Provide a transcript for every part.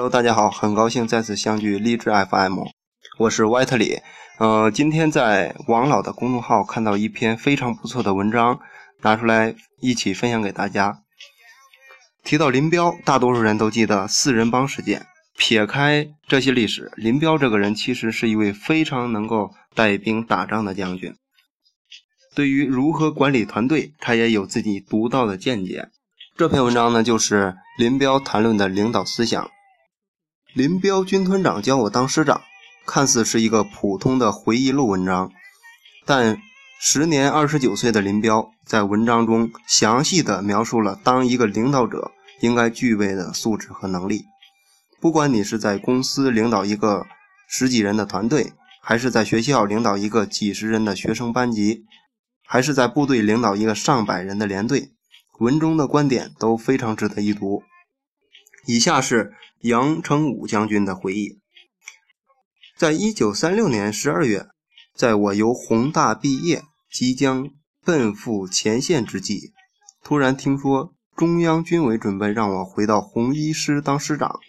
Hello，大家好，很高兴再次相聚励志 FM，我是 White 李。呃，今天在王老的公众号看到一篇非常不错的文章，拿出来一起分享给大家。提到林彪，大多数人都记得四人帮事件。撇开这些历史，林彪这个人其实是一位非常能够带兵打仗的将军。对于如何管理团队，他也有自己独到的见解。这篇文章呢，就是林彪谈论的领导思想。林彪军团长教我当师长，看似是一个普通的回忆录文章，但时年二十九岁的林彪在文章中详细的描述了当一个领导者应该具备的素质和能力。不管你是在公司领导一个十几人的团队，还是在学校领导一个几十人的学生班级，还是在部队领导一个上百人的连队，文中的观点都非常值得一读。以下是。杨成武将军的回忆：在一九三六年十二月，在我由宏大毕业，即将奔赴前线之际，突然听说中央军委准备让我回到红一师当师长。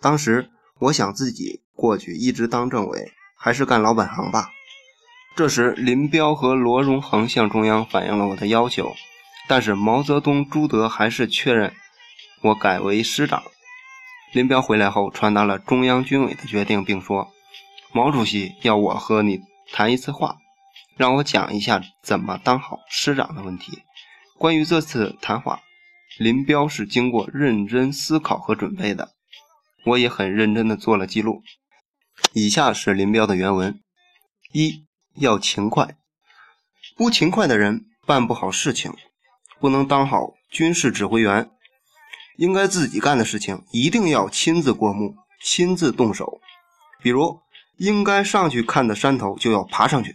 当时我想自己过去一直当政委，还是干老本行吧。这时，林彪和罗荣桓向中央反映了我的要求，但是毛泽东、朱德还是确认我改为师长。林彪回来后，传达了中央军委的决定，并说：“毛主席要我和你谈一次话，让我讲一下怎么当好师长的问题。”关于这次谈话，林彪是经过认真思考和准备的，我也很认真地做了记录。以下是林彪的原文：一要勤快，不勤快的人办不好事情，不能当好军事指挥员。应该自己干的事情，一定要亲自过目、亲自动手。比如，应该上去看的山头就要爬上去；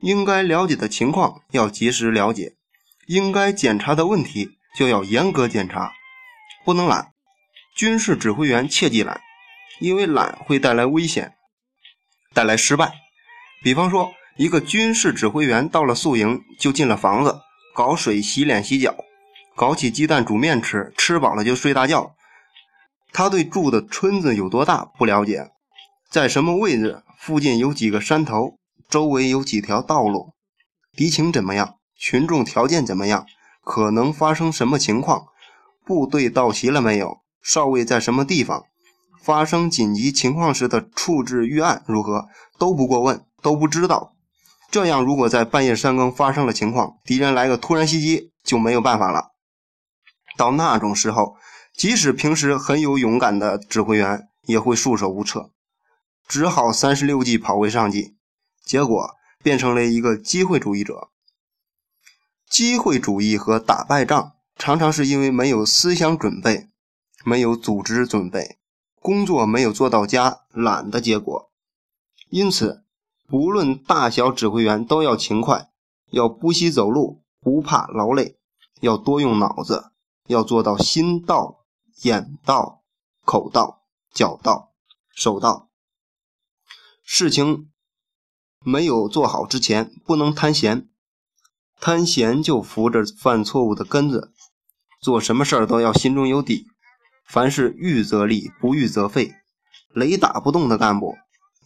应该了解的情况要及时了解；应该检查的问题就要严格检查，不能懒。军事指挥员切忌懒，因为懒会带来危险，带来失败。比方说，一个军事指挥员到了宿营，就进了房子，搞水洗脸洗脚。搞起鸡蛋煮面吃，吃饱了就睡大觉。他对住的村子有多大不了解，在什么位置，附近有几个山头，周围有几条道路，敌情怎么样，群众条件怎么样，可能发生什么情况，部队到齐了没有，哨位在什么地方，发生紧急情况时的处置预案如何，都不过问，都不知道。这样，如果在半夜三更发生了情况，敌人来个突然袭击，就没有办法了。到那种时候，即使平时很有勇敢的指挥员，也会束手无策，只好三十六计跑为上计，结果变成了一个机会主义者。机会主义和打败仗，常常是因为没有思想准备，没有组织准备，工作没有做到家，懒的结果。因此，不论大小指挥员都要勤快，要不惜走路，不怕劳累，要多用脑子。要做到心到、眼到、口到、脚到、手到。事情没有做好之前，不能贪闲，贪闲就扶着犯错误的根子。做什么事儿都要心中有底，凡是预则立，不预则废。雷打不动的干部，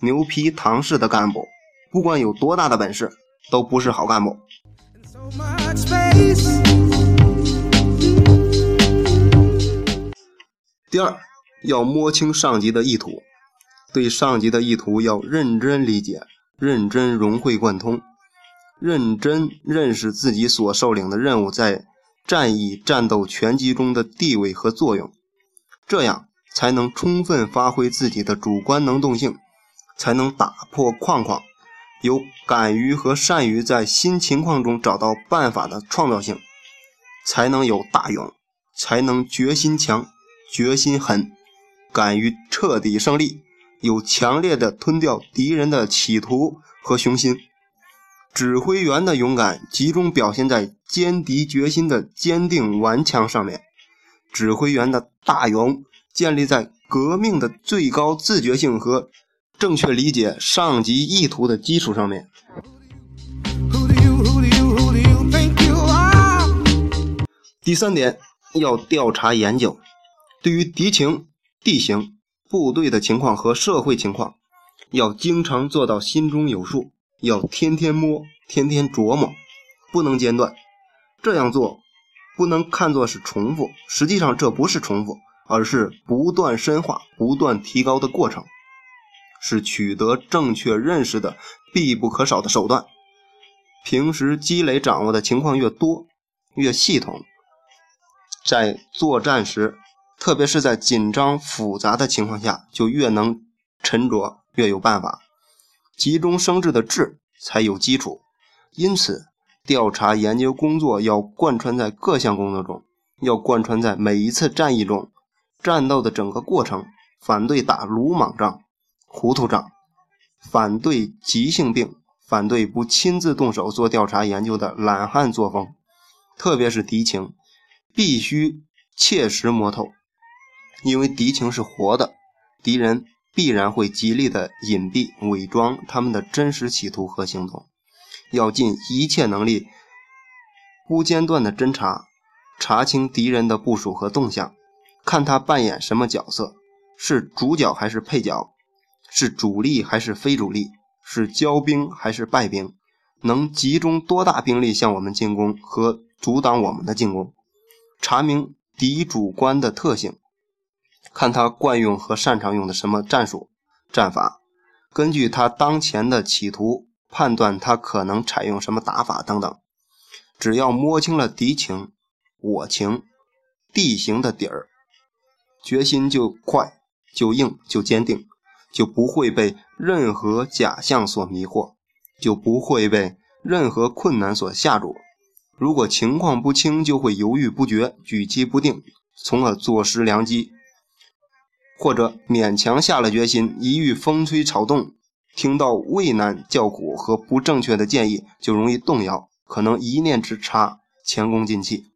牛皮糖似的干部，不管有多大的本事，都不是好干部。第二，要摸清上级的意图，对上级的意图要认真理解、认真融会贯通、认真认识自己所受领的任务在战役战斗全局中的地位和作用，这样才能充分发挥自己的主观能动性，才能打破框框，有敢于和善于在新情况中找到办法的创造性，才能有大勇，才能决心强。决心狠，敢于彻底胜利，有强烈的吞掉敌人的企图和雄心。指挥员的勇敢集中表现在歼敌决心的坚定顽强上面。指挥员的大勇建立在革命的最高自觉性和正确理解上级意图的基础上面。第三点，要调查研究。对于敌情、地形，部队的情况和社会情况，要经常做到心中有数，要天天摸，天天琢磨，不能间断。这样做不能看作是重复，实际上这不是重复，而是不断深化、不断提高的过程，是取得正确认识的必不可少的手段。平时积累掌握的情况越多，越系统，在作战时。特别是在紧张复杂的情况下，就越能沉着，越有办法。急中生智的智才有基础。因此，调查研究工作要贯穿在各项工作中，要贯穿在每一次战役中，战斗的整个过程。反对打鲁莽仗、糊涂仗，反对急性病，反对不亲自动手做调查研究的懒汉作风。特别是敌情，必须切实摸透。因为敌情是活的，敌人必然会极力的隐蔽、伪装他们的真实企图和行动。要尽一切能力，不间断的侦查，查清敌人的部署和动向，看他扮演什么角色，是主角还是配角，是主力还是非主力，是骄兵还是败兵，能集中多大兵力向我们进攻和阻挡我们的进攻，查明敌主观的特性。看他惯用和擅长用的什么战术、战法，根据他当前的企图判断他可能采用什么打法等等。只要摸清了敌情、我情、地形的底儿，决心就快、就硬、就坚定，就不会被任何假象所迷惑，就不会被任何困难所吓住。如果情况不清，就会犹豫不决、举棋不定，从而坐失良机。或者勉强下了决心，一遇风吹草动，听到畏难叫苦和不正确的建议，就容易动摇，可能一念之差，前功尽弃。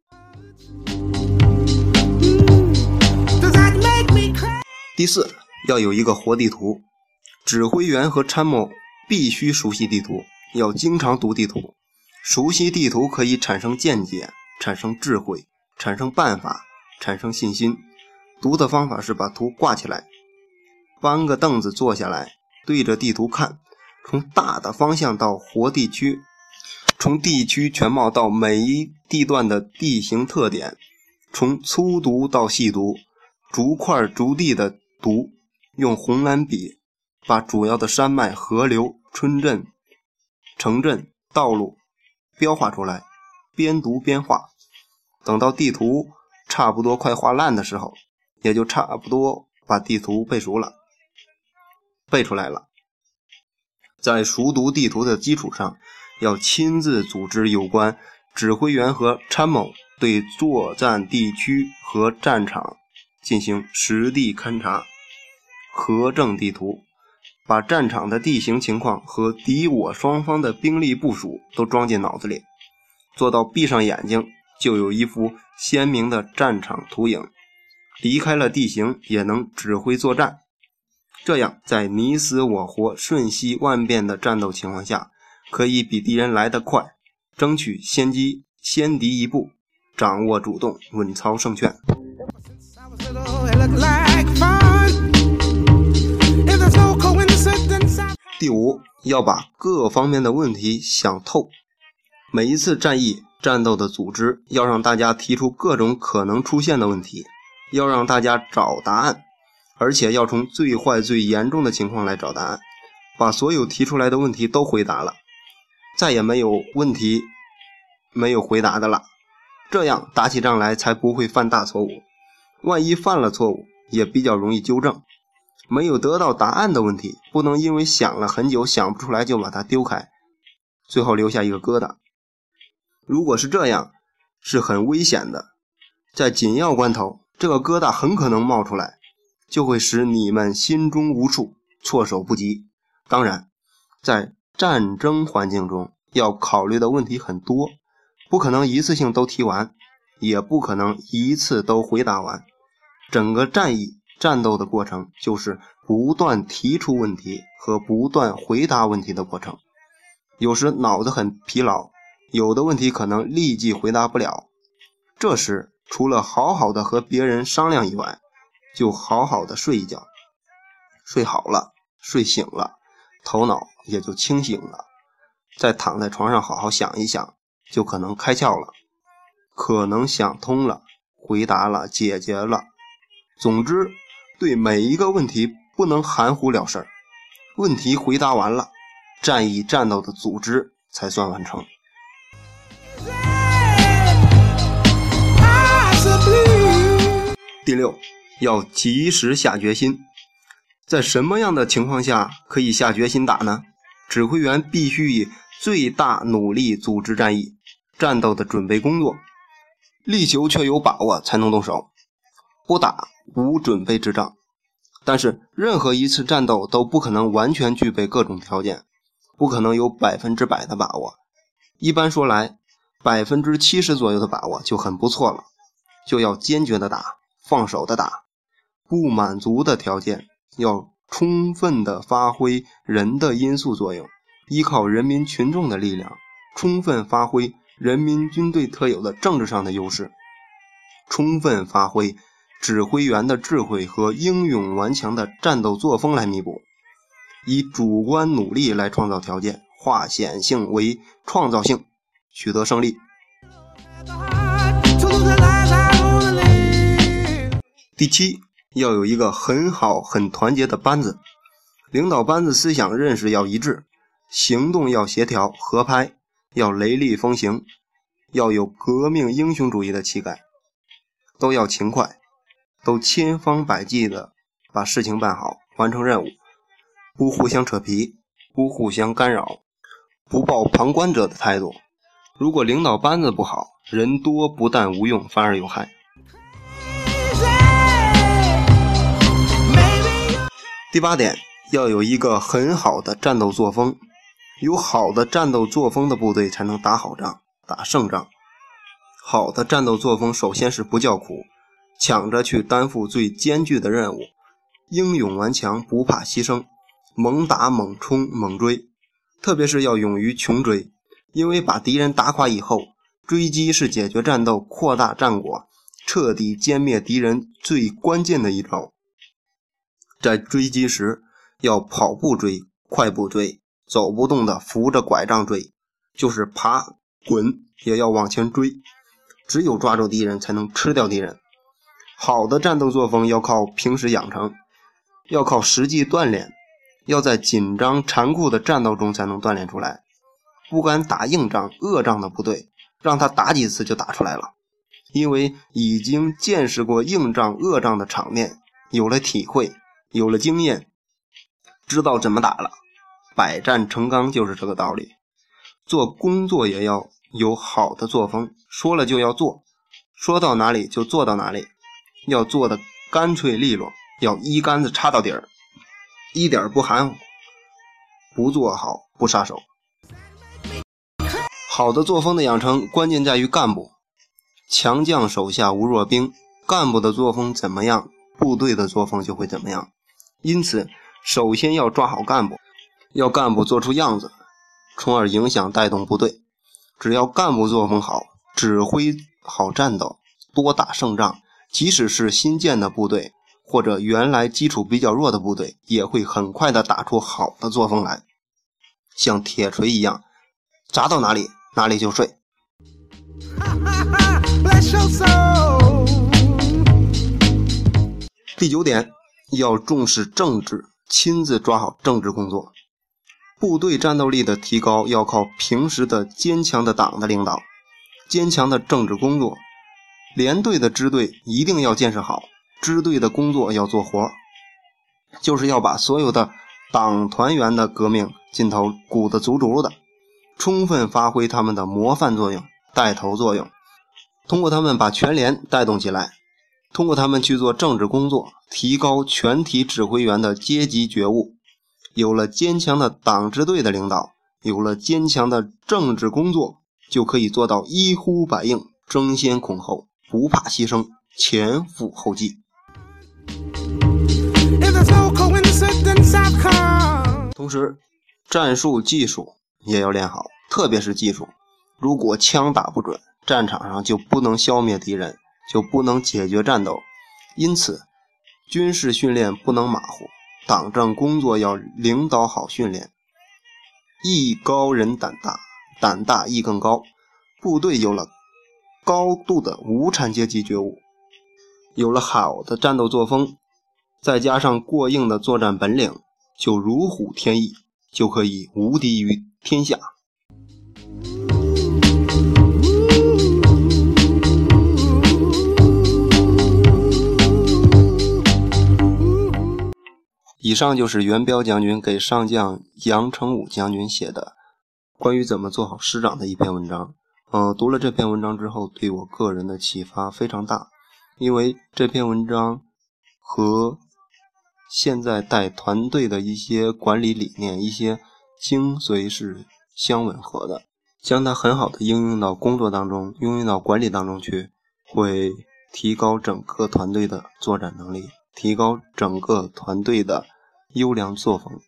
第四，要有一个活地图，指挥员和参谋必须熟悉地图，要经常读地图。熟悉地图可以产生见解，产生智慧，产生办法，产生信心。读的方法是把图挂起来，搬个凳子坐下来，对着地图看，从大的方向到活地区，从地区全貌到每一地段的地形特点，从粗读到细读，逐块逐地的读，用红蓝笔把主要的山脉、河流、村镇、城镇、道路标画出来，边读边画，等到地图差不多快画烂的时候。也就差不多把地图背熟了，背出来了。在熟读地图的基础上，要亲自组织有关指挥员和参谋对作战地区和战场进行实地勘察、核证地图，把战场的地形情况和敌我双方的兵力部署都装进脑子里，做到闭上眼睛就有一幅鲜明的战场图影。离开了地形也能指挥作战，这样在你死我活、瞬息万变的战斗情况下，可以比敌人来得快，争取先机，先敌一步，掌握主动，稳操胜券。第五，要把各方面的问题想透。每一次战役战斗的组织，要让大家提出各种可能出现的问题。要让大家找答案，而且要从最坏、最严重的情况来找答案，把所有提出来的问题都回答了，再也没有问题没有回答的了。这样打起仗来才不会犯大错误。万一犯了错误，也比较容易纠正。没有得到答案的问题，不能因为想了很久想不出来就把它丢开，最后留下一个疙瘩。如果是这样，是很危险的，在紧要关头。这个疙瘩很可能冒出来，就会使你们心中无数，措手不及。当然，在战争环境中，要考虑的问题很多，不可能一次性都提完，也不可能一次都回答完。整个战役战斗的过程，就是不断提出问题和不断回答问题的过程。有时脑子很疲劳，有的问题可能立即回答不了，这时。除了好好的和别人商量以外，就好好的睡一觉，睡好了，睡醒了，头脑也就清醒了。再躺在床上好好想一想，就可能开窍了，可能想通了，回答了，解决了。总之，对每一个问题不能含糊了事儿。问题回答完了，战役战斗的组织才算完成。第六，要及时下决心。在什么样的情况下可以下决心打呢？指挥员必须以最大努力组织战役、战斗的准备工作，力求确有把握才能动手，不打无准备之仗。但是，任何一次战斗都不可能完全具备各种条件，不可能有百分之百的把握。一般说来，百分之七十左右的把握就很不错了。就要坚决的打，放手的打，不满足的条件要充分的发挥人的因素作用，依靠人民群众的力量，充分发挥人民军队特有的政治上的优势，充分发挥指挥员的智慧和英勇顽强的战斗作风来弥补，以主观努力来创造条件，化险性为创造性，取得胜利。第七，要有一个很好、很团结的班子，领导班子思想认识要一致，行动要协调合拍，要雷厉风行，要有革命英雄主义的气概，都要勤快，都千方百计的把事情办好，完成任务，不互相扯皮，不互相干扰，不抱旁观者的态度。如果领导班子不好，人多不但无用，反而有害。第八点，要有一个很好的战斗作风，有好的战斗作风的部队才能打好仗、打胜仗。好的战斗作风，首先是不叫苦，抢着去担负最艰巨的任务，英勇顽强，不怕牺牲，猛打猛冲猛追，特别是要勇于穷追，因为把敌人打垮以后，追击是解决战斗、扩大战果、彻底歼灭敌人最关键的一招。在追击时，要跑步追、快步追、走不动的扶着拐杖追，就是爬、滚也要往前追。只有抓住敌人，才能吃掉敌人。好的战斗作风要靠平时养成，要靠实际锻炼，要在紧张残酷的战斗中才能锻炼出来。不敢打硬仗、恶仗的部队，让他打几次就打出来了，因为已经见识过硬仗、恶仗的场面，有了体会。有了经验，知道怎么打了，百战成钢就是这个道理。做工作也要有好的作风，说了就要做，说到哪里就做到哪里，要做的干脆利落，要一竿子插到底儿，一点不含糊，不做好不撒手。好的作风的养成，关键在于干部。强将手下无弱兵，干部的作风怎么样，部队的作风就会怎么样。因此，首先要抓好干部，要干部做出样子，从而影响带动部队。只要干部作风好，指挥好战斗，多打胜仗，即使是新建的部队或者原来基础比较弱的部队，也会很快的打出好的作风来，像铁锤一样，砸到哪里哪里就碎。第九点。要重视政治，亲自抓好政治工作。部队战斗力的提高要靠平时的坚强的党的领导，坚强的政治工作。连队的支队一定要建设好，支队的工作要做活，就是要把所有的党团员的革命劲头鼓得足足的，充分发挥他们的模范作用、带头作用，通过他们把全连带动起来。通过他们去做政治工作，提高全体指挥员的阶级觉悟。有了坚强的党支队的领导，有了坚强的政治工作，就可以做到一呼百应、争先恐后、不怕牺牲、前赴后继。同时，战术技术也要练好，特别是技术。如果枪打不准，战场上就不能消灭敌人。就不能解决战斗，因此军事训练不能马虎，党政工作要领导好训练。艺高人胆大，胆大艺更高。部队有了高度的无产阶级觉悟，有了好的战斗作风，再加上过硬的作战本领，就如虎添翼，就可以无敌于天下。以上就是元彪将军给上将杨成武将军写的关于怎么做好师长的一篇文章。嗯，读了这篇文章之后，对我个人的启发非常大，因为这篇文章和现在带团队的一些管理理念、一些精髓是相吻合的。将它很好的应用到工作当中，应用到管理当中去，会提高整个团队的作战能力。提高整个团队的优良作风。